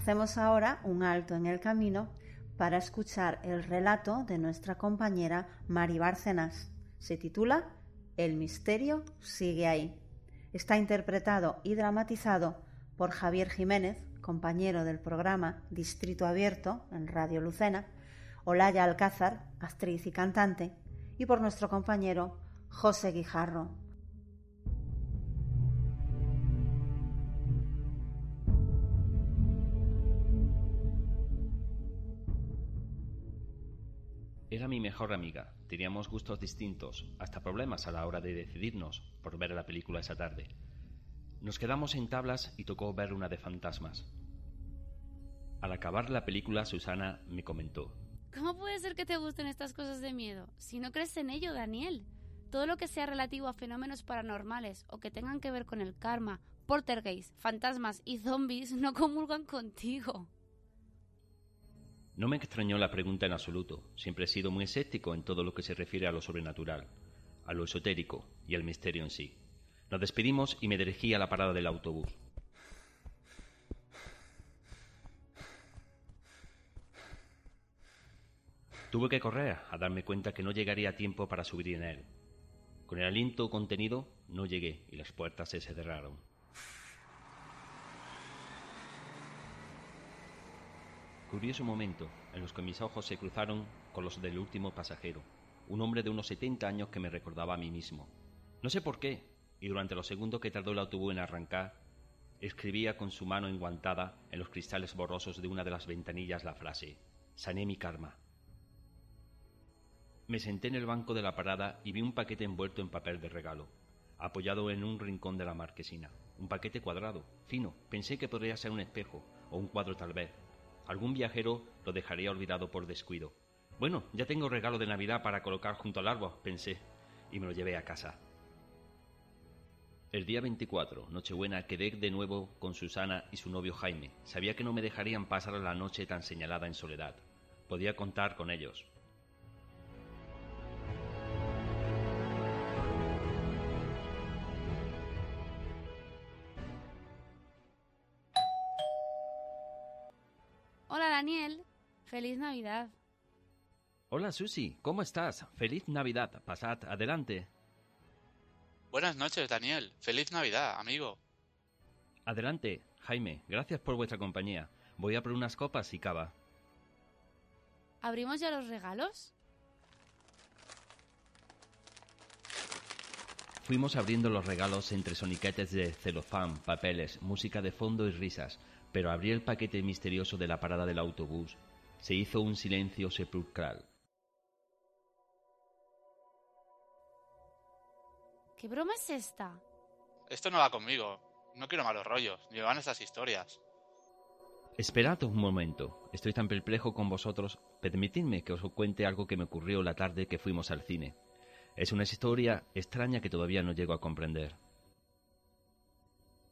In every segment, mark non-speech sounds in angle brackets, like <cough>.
Hacemos ahora un alto en el camino para escuchar el relato de nuestra compañera Mari Bárcenas. Se titula El misterio sigue ahí. Está interpretado y dramatizado por Javier Jiménez, compañero del programa Distrito Abierto en Radio Lucena, Olaya Alcázar, actriz y cantante, y por nuestro compañero José Guijarro. Era mi mejor amiga. Teníamos gustos distintos, hasta problemas a la hora de decidirnos por ver la película esa tarde. Nos quedamos en tablas y tocó ver una de fantasmas. Al acabar la película, Susana me comentó. ¿Cómo puede ser que te gusten estas cosas de miedo? Si no crees en ello, Daniel. Todo lo que sea relativo a fenómenos paranormales o que tengan que ver con el karma, poltergeist, fantasmas y zombies no comulgan contigo. No me extrañó la pregunta en absoluto. Siempre he sido muy escéptico en todo lo que se refiere a lo sobrenatural, a lo esotérico y al misterio en sí. Nos despedimos y me dirigí a la parada del autobús. Tuve que correr a darme cuenta que no llegaría a tiempo para subir en él. Con el aliento contenido no llegué y las puertas se cerraron. Curioso momento en los que mis ojos se cruzaron con los del último pasajero, un hombre de unos 70 años que me recordaba a mí mismo. No sé por qué, y durante los segundos que tardó el autobús en arrancar, escribía con su mano enguantada en los cristales borrosos de una de las ventanillas la frase: Sané mi karma. Me senté en el banco de la parada y vi un paquete envuelto en papel de regalo, apoyado en un rincón de la marquesina. Un paquete cuadrado, fino. Pensé que podría ser un espejo, o un cuadro tal vez. Algún viajero lo dejaría olvidado por descuido. Bueno, ya tengo regalo de Navidad para colocar junto al árbol, pensé, y me lo llevé a casa. El día 24, Nochebuena, quedé de nuevo con Susana y su novio Jaime. Sabía que no me dejarían pasar la noche tan señalada en soledad. Podía contar con ellos. Daniel, feliz Navidad. Hola Susi, ¿cómo estás? Feliz Navidad. Pasad, adelante. Buenas noches, Daniel. Feliz Navidad, amigo. Adelante, Jaime. Gracias por vuestra compañía. Voy a por unas copas y cava. ¿Abrimos ya los regalos? Fuimos abriendo los regalos entre soniquetes de celofán, papeles, música de fondo y risas, pero abrí el paquete misterioso de la parada del autobús. Se hizo un silencio sepulcral. ¿Qué broma es esta? Esto no va conmigo. No quiero malos rollos, ni van estas historias. Esperad un momento. Estoy tan perplejo con vosotros. Permitidme que os cuente algo que me ocurrió la tarde que fuimos al cine. Es una historia extraña que todavía no llego a comprender.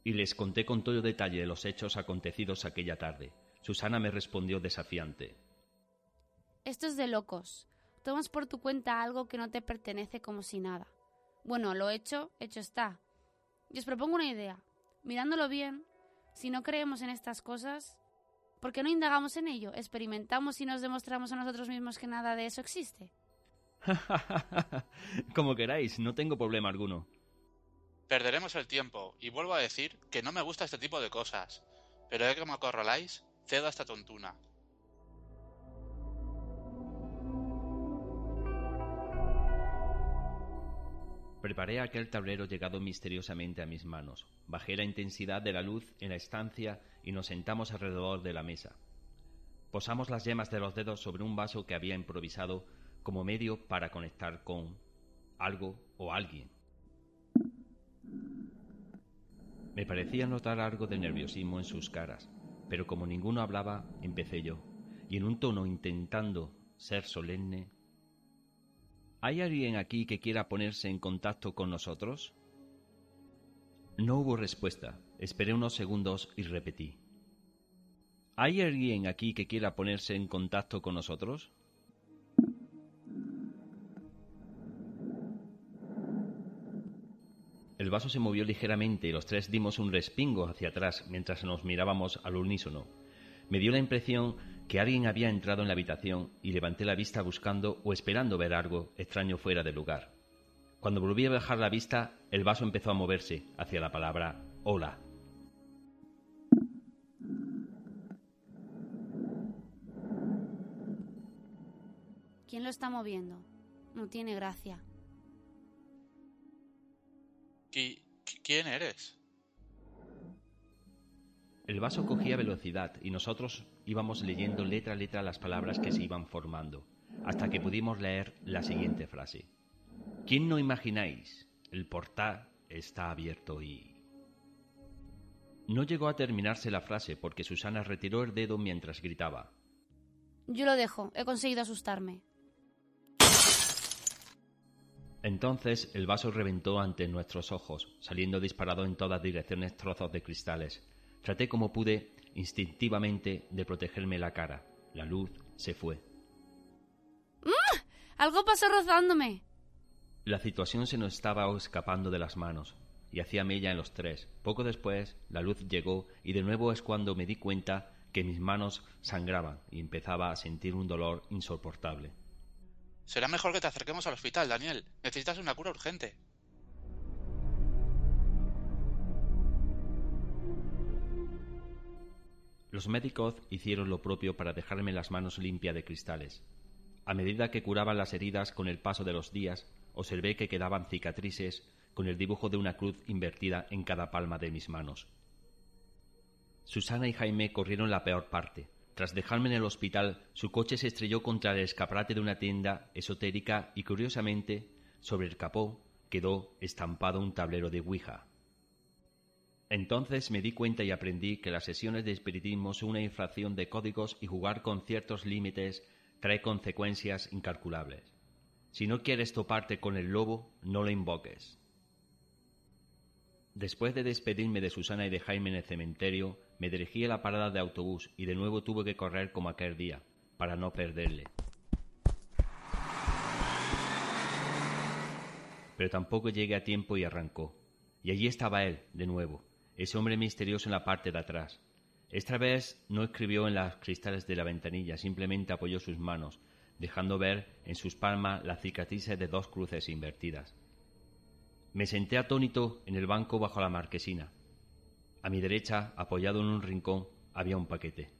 Y les conté con todo detalle los hechos acontecidos aquella tarde. Susana me respondió desafiante. Esto es de locos. Tomas por tu cuenta algo que no te pertenece como si nada. Bueno, lo hecho, hecho está. Y os propongo una idea. Mirándolo bien, si no creemos en estas cosas, ¿por qué no indagamos en ello? Experimentamos y nos demostramos a nosotros mismos que nada de eso existe. <laughs> Como queráis, no tengo problema alguno. Perderemos el tiempo, y vuelvo a decir que no me gusta este tipo de cosas. Pero ya que me acorraláis, cedo a esta tontuna. Preparé aquel tablero llegado misteriosamente a mis manos. Bajé la intensidad de la luz en la estancia y nos sentamos alrededor de la mesa. Posamos las yemas de los dedos sobre un vaso que había improvisado como medio para conectar con algo o alguien. Me parecía notar algo de nerviosismo en sus caras, pero como ninguno hablaba, empecé yo, y en un tono intentando ser solemne ¿Hay alguien aquí que quiera ponerse en contacto con nosotros? No hubo respuesta. Esperé unos segundos y repetí. ¿Hay alguien aquí que quiera ponerse en contacto con nosotros? El vaso se movió ligeramente y los tres dimos un respingo hacia atrás mientras nos mirábamos al unísono. Me dio la impresión que alguien había entrado en la habitación y levanté la vista buscando o esperando ver algo extraño fuera del lugar. Cuando volví a bajar la vista, el vaso empezó a moverse hacia la palabra hola. ¿Quién lo está moviendo? No tiene gracia. ¿Qui- qui- ¿Quién eres? El vaso cogía velocidad y nosotros íbamos leyendo letra a letra las palabras que se iban formando, hasta que pudimos leer la siguiente frase. ¿Quién no imagináis? El portal está abierto y... No llegó a terminarse la frase porque Susana retiró el dedo mientras gritaba. Yo lo dejo, he conseguido asustarme. Entonces el vaso reventó ante nuestros ojos, saliendo disparado en todas direcciones trozos de cristales. Traté como pude, instintivamente, de protegerme la cara. La luz se fue. Algo pasó rozándome. La situación se nos estaba escapando de las manos, y hacía mella en los tres. Poco después, la luz llegó, y de nuevo es cuando me di cuenta que mis manos sangraban y empezaba a sentir un dolor insoportable. Será mejor que te acerquemos al hospital, Daniel. Necesitas una cura urgente. Los médicos hicieron lo propio para dejarme las manos limpias de cristales. A medida que curaban las heridas con el paso de los días, observé que quedaban cicatrices con el dibujo de una cruz invertida en cada palma de mis manos. Susana y Jaime corrieron la peor parte. Tras dejarme en el hospital, su coche se estrelló contra el escaparate de una tienda esotérica y, curiosamente, sobre el capó quedó estampado un tablero de Ouija. Entonces me di cuenta y aprendí que las sesiones de espiritismo son una infracción de códigos y jugar con ciertos límites trae consecuencias incalculables. Si no quieres toparte con el lobo, no lo invoques. Después de despedirme de Susana y de Jaime en el cementerio, me dirigí a la parada de autobús y de nuevo tuve que correr como aquel día, para no perderle. Pero tampoco llegué a tiempo y arrancó. Y allí estaba él, de nuevo, ese hombre misterioso en la parte de atrás. Esta vez no escribió en las cristales de la ventanilla, simplemente apoyó sus manos, dejando ver en sus palmas las cicatrices de dos cruces invertidas. Me senté atónito en el banco bajo la marquesina. A mi derecha, apoyado en un rincón, había un paquete.